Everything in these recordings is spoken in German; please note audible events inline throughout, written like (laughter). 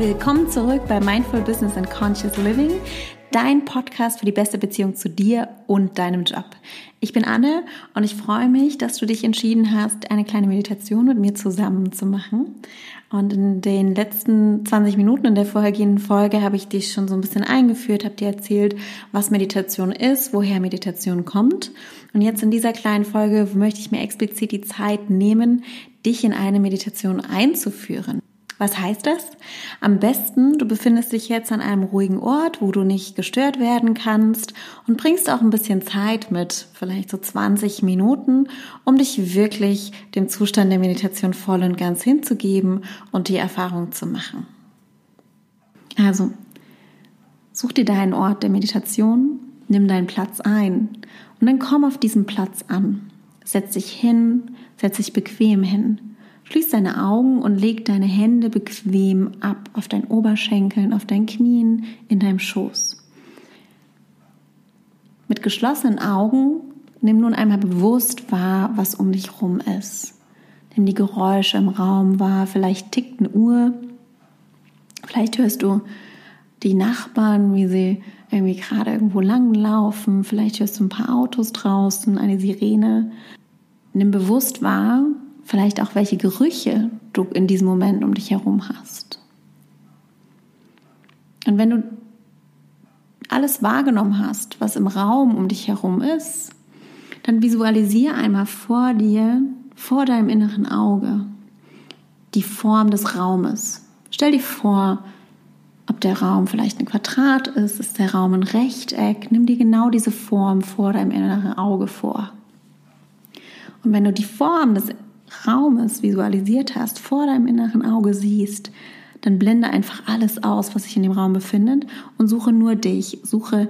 Willkommen zurück bei Mindful Business and Conscious Living, dein Podcast für die beste Beziehung zu dir und deinem Job. Ich bin Anne und ich freue mich, dass du dich entschieden hast, eine kleine Meditation mit mir zusammen zu machen. Und in den letzten 20 Minuten in der vorhergehenden Folge habe ich dich schon so ein bisschen eingeführt, habe dir erzählt, was Meditation ist, woher Meditation kommt. Und jetzt in dieser kleinen Folge möchte ich mir explizit die Zeit nehmen, dich in eine Meditation einzuführen. Was heißt das? Am besten, du befindest dich jetzt an einem ruhigen Ort, wo du nicht gestört werden kannst und bringst auch ein bisschen Zeit mit, vielleicht so 20 Minuten, um dich wirklich dem Zustand der Meditation voll und ganz hinzugeben und die Erfahrung zu machen. Also, such dir deinen Ort der Meditation, nimm deinen Platz ein und dann komm auf diesen Platz an. Setz dich hin, setz dich bequem hin. Schließ deine Augen und leg deine Hände bequem ab auf deinen Oberschenkeln, auf deinen Knien, in deinem Schoß. Mit geschlossenen Augen nimm nun einmal bewusst wahr, was um dich herum ist. Nimm die Geräusche im Raum wahr. Vielleicht tickt eine Uhr. Vielleicht hörst du die Nachbarn, wie sie irgendwie gerade irgendwo lang laufen. Vielleicht hörst du ein paar Autos draußen, eine Sirene. Nimm bewusst wahr, vielleicht auch welche Gerüche du in diesem Moment um dich herum hast. Und wenn du alles wahrgenommen hast, was im Raum um dich herum ist, dann visualisiere einmal vor dir, vor deinem inneren Auge, die Form des Raumes. Stell dir vor, ob der Raum vielleicht ein Quadrat ist, ist der Raum ein Rechteck. Nimm dir genau diese Form vor deinem inneren Auge vor. Und wenn du die Form des Raumes visualisiert hast, vor deinem inneren Auge siehst, dann blende einfach alles aus, was sich in dem Raum befindet und suche nur dich. Suche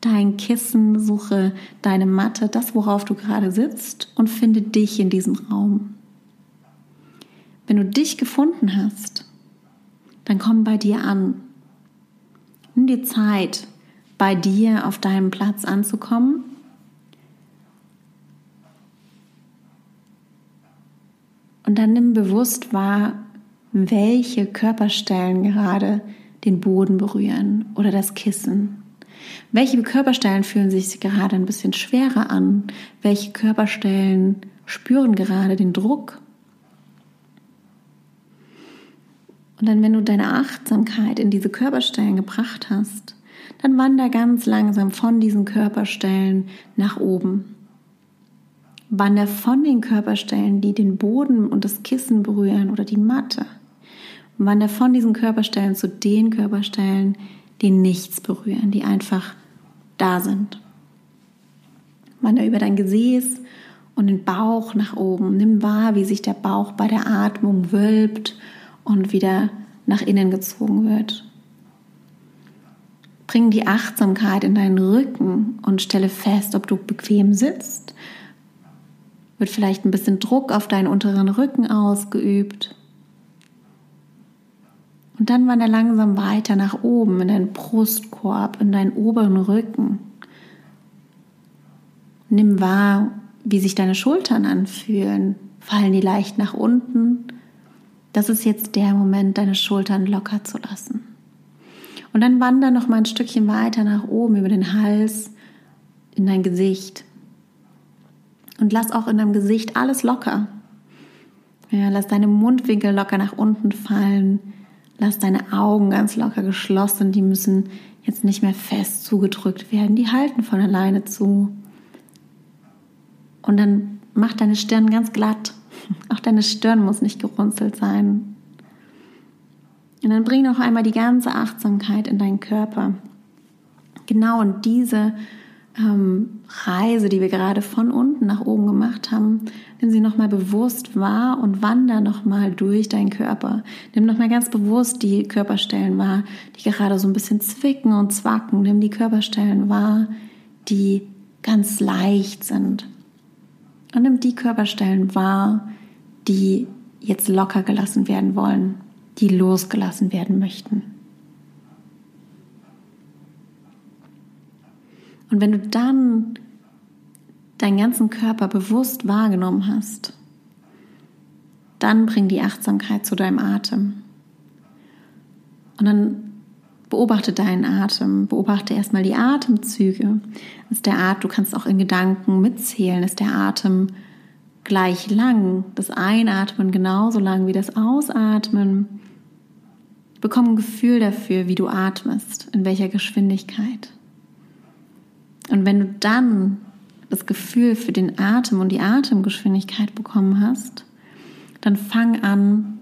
dein Kissen, suche deine Matte, das, worauf du gerade sitzt und finde dich in diesem Raum. Wenn du dich gefunden hast, dann komm bei dir an. Nimm dir Zeit, bei dir auf deinem Platz anzukommen Dann nimm bewusst wahr, welche Körperstellen gerade den Boden berühren oder das Kissen. Welche Körperstellen fühlen sich gerade ein bisschen schwerer an? Welche Körperstellen spüren gerade den Druck? Und dann, wenn du deine Achtsamkeit in diese Körperstellen gebracht hast, dann wander ganz langsam von diesen Körperstellen nach oben. Wander von den Körperstellen, die den Boden und das Kissen berühren oder die Matte. Wander von diesen Körperstellen zu den Körperstellen, die nichts berühren, die einfach da sind. Wander über dein Gesäß und den Bauch nach oben. Nimm wahr, wie sich der Bauch bei der Atmung wölbt und wieder nach innen gezogen wird. Bring die Achtsamkeit in deinen Rücken und stelle fest, ob du bequem sitzt wird vielleicht ein bisschen Druck auf deinen unteren Rücken ausgeübt. Und dann wandert langsam weiter nach oben in deinen Brustkorb, in deinen oberen Rücken. Nimm wahr, wie sich deine Schultern anfühlen. Fallen die leicht nach unten? Das ist jetzt der Moment, deine Schultern locker zu lassen. Und dann wander noch mal ein Stückchen weiter nach oben über den Hals in dein Gesicht. Und lass auch in deinem Gesicht alles locker. Ja, lass deine Mundwinkel locker nach unten fallen. Lass deine Augen ganz locker geschlossen. Die müssen jetzt nicht mehr fest zugedrückt werden. Die halten von alleine zu. Und dann mach deine Stirn ganz glatt. (laughs) Auch deine Stirn muss nicht gerunzelt sein. Und dann bring noch einmal die ganze Achtsamkeit in deinen Körper. Genau in diese ähm, Reise, die wir gerade von unten nach oben gemacht haben, nimm sie nochmal bewusst wahr und wander nochmal durch deinen Körper. Nimm nochmal ganz bewusst die Körperstellen wahr, die gerade so ein bisschen zwicken und zwacken. Nimm die Körperstellen wahr, die ganz leicht sind. Und nimm die Körperstellen wahr, die jetzt locker gelassen werden wollen, die losgelassen werden möchten. Und wenn du dann deinen ganzen Körper bewusst wahrgenommen hast, dann bring die Achtsamkeit zu deinem Atem. Und dann beobachte deinen Atem, beobachte erstmal die Atemzüge. Ist der Atem, du kannst auch in Gedanken mitzählen, ist der Atem gleich lang, das Einatmen genauso lang wie das Ausatmen. Bekomm ein Gefühl dafür, wie du atmest, in welcher Geschwindigkeit. Und wenn du dann das Gefühl für den Atem und die Atemgeschwindigkeit bekommen hast, dann fang an,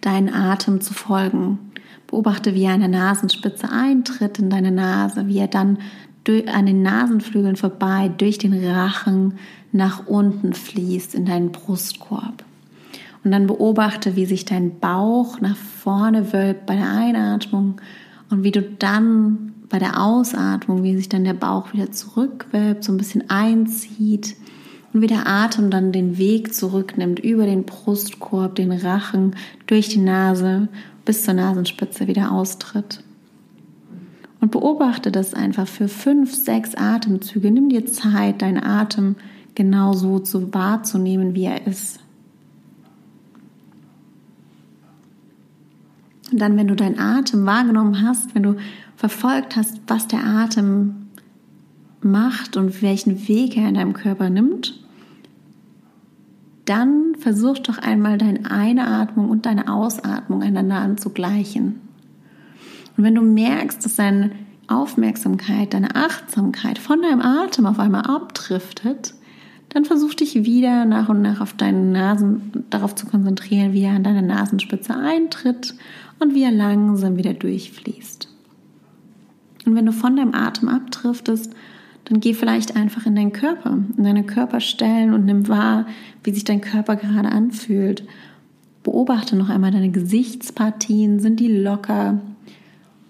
deinen Atem zu folgen. Beobachte, wie er an der Nasenspitze eintritt in deine Nase, wie er dann an den Nasenflügeln vorbei durch den Rachen nach unten fließt in deinen Brustkorb. Und dann beobachte, wie sich dein Bauch nach vorne wölbt bei der Einatmung und wie du dann bei der Ausatmung, wie sich dann der Bauch wieder zurückwölbt, so ein bisschen einzieht und wie der Atem dann den Weg zurücknimmt über den Brustkorb, den Rachen, durch die Nase bis zur Nasenspitze wieder austritt. Und beobachte das einfach für fünf, sechs Atemzüge. Nimm dir Zeit, deinen Atem genau so zu wahrzunehmen, wie er ist. Und dann, wenn du deinen Atem wahrgenommen hast, wenn du verfolgt hast, was der Atem macht und welchen Weg er in deinem Körper nimmt, dann versuch doch einmal deine Einatmung und deine Ausatmung einander anzugleichen. Und wenn du merkst, dass deine Aufmerksamkeit, deine Achtsamkeit von deinem Atem auf einmal abdriftet, dann versuch dich wieder nach und nach auf deinen Nasen, darauf zu konzentrieren, wie er an deine Nasenspitze eintritt und wie er langsam wieder durchfließt. Und wenn du von deinem Atem abdriftest, dann geh vielleicht einfach in deinen Körper, in deine Körperstellen und nimm wahr, wie sich dein Körper gerade anfühlt. Beobachte noch einmal deine Gesichtspartien. Sind die locker?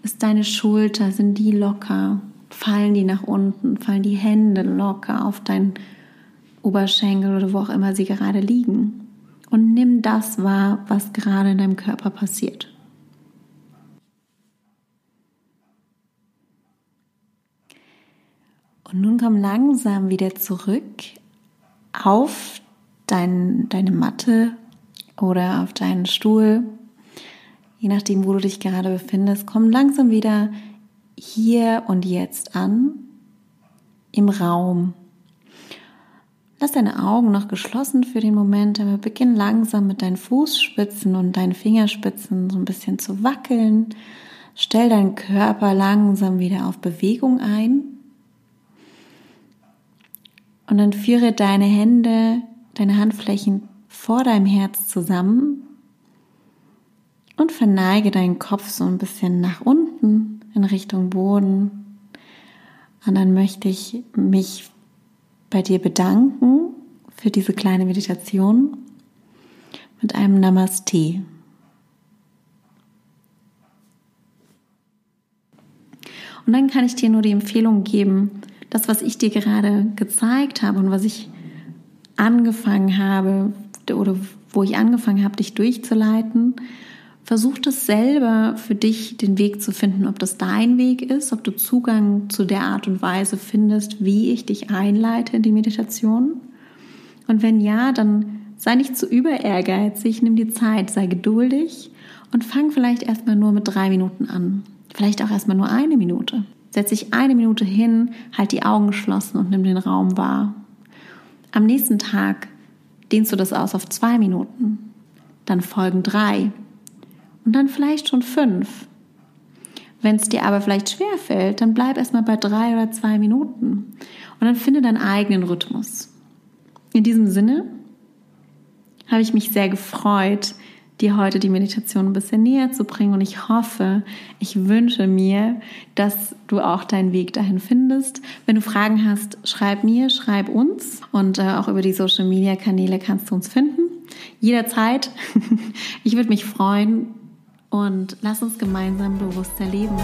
Ist deine Schulter, sind die locker? Fallen die nach unten? Fallen die Hände locker auf deinen Oberschenkel oder wo auch immer sie gerade liegen? Und nimm das wahr, was gerade in deinem Körper passiert. Und nun komm langsam wieder zurück auf dein, deine Matte oder auf deinen Stuhl, je nachdem, wo du dich gerade befindest. Komm langsam wieder hier und jetzt an, im Raum. Lass deine Augen noch geschlossen für den Moment, aber beginn langsam mit deinen Fußspitzen und deinen Fingerspitzen so ein bisschen zu wackeln. Stell deinen Körper langsam wieder auf Bewegung ein. Und dann führe deine Hände, deine Handflächen vor deinem Herz zusammen und verneige deinen Kopf so ein bisschen nach unten in Richtung Boden. Und dann möchte ich mich bei dir bedanken für diese kleine Meditation mit einem Namaste. Und dann kann ich dir nur die Empfehlung geben, das, was ich dir gerade gezeigt habe und was ich angefangen habe oder wo ich angefangen habe, dich durchzuleiten, versuch das selber für dich den Weg zu finden, ob das dein Weg ist, ob du Zugang zu der Art und Weise findest, wie ich dich einleite in die Meditation. Und wenn ja, dann sei nicht zu über ehrgeizig, nimm die Zeit, sei geduldig und fang vielleicht erstmal nur mit drei Minuten an. Vielleicht auch erstmal nur eine Minute. Setz dich eine Minute hin, halt die Augen geschlossen und nimm den Raum wahr. Am nächsten Tag dehnst du das aus auf zwei Minuten. Dann folgen drei. Und dann vielleicht schon fünf. Wenn es dir aber vielleicht schwer fällt, dann bleib erstmal bei drei oder zwei Minuten. Und dann finde deinen eigenen Rhythmus. In diesem Sinne habe ich mich sehr gefreut, dir heute die Meditation ein bisschen näher zu bringen. Und ich hoffe, ich wünsche mir, dass du auch deinen Weg dahin findest. Wenn du Fragen hast, schreib mir, schreib uns. Und äh, auch über die Social-Media-Kanäle kannst du uns finden. Jederzeit. (laughs) ich würde mich freuen. Und lass uns gemeinsam bewusster leben.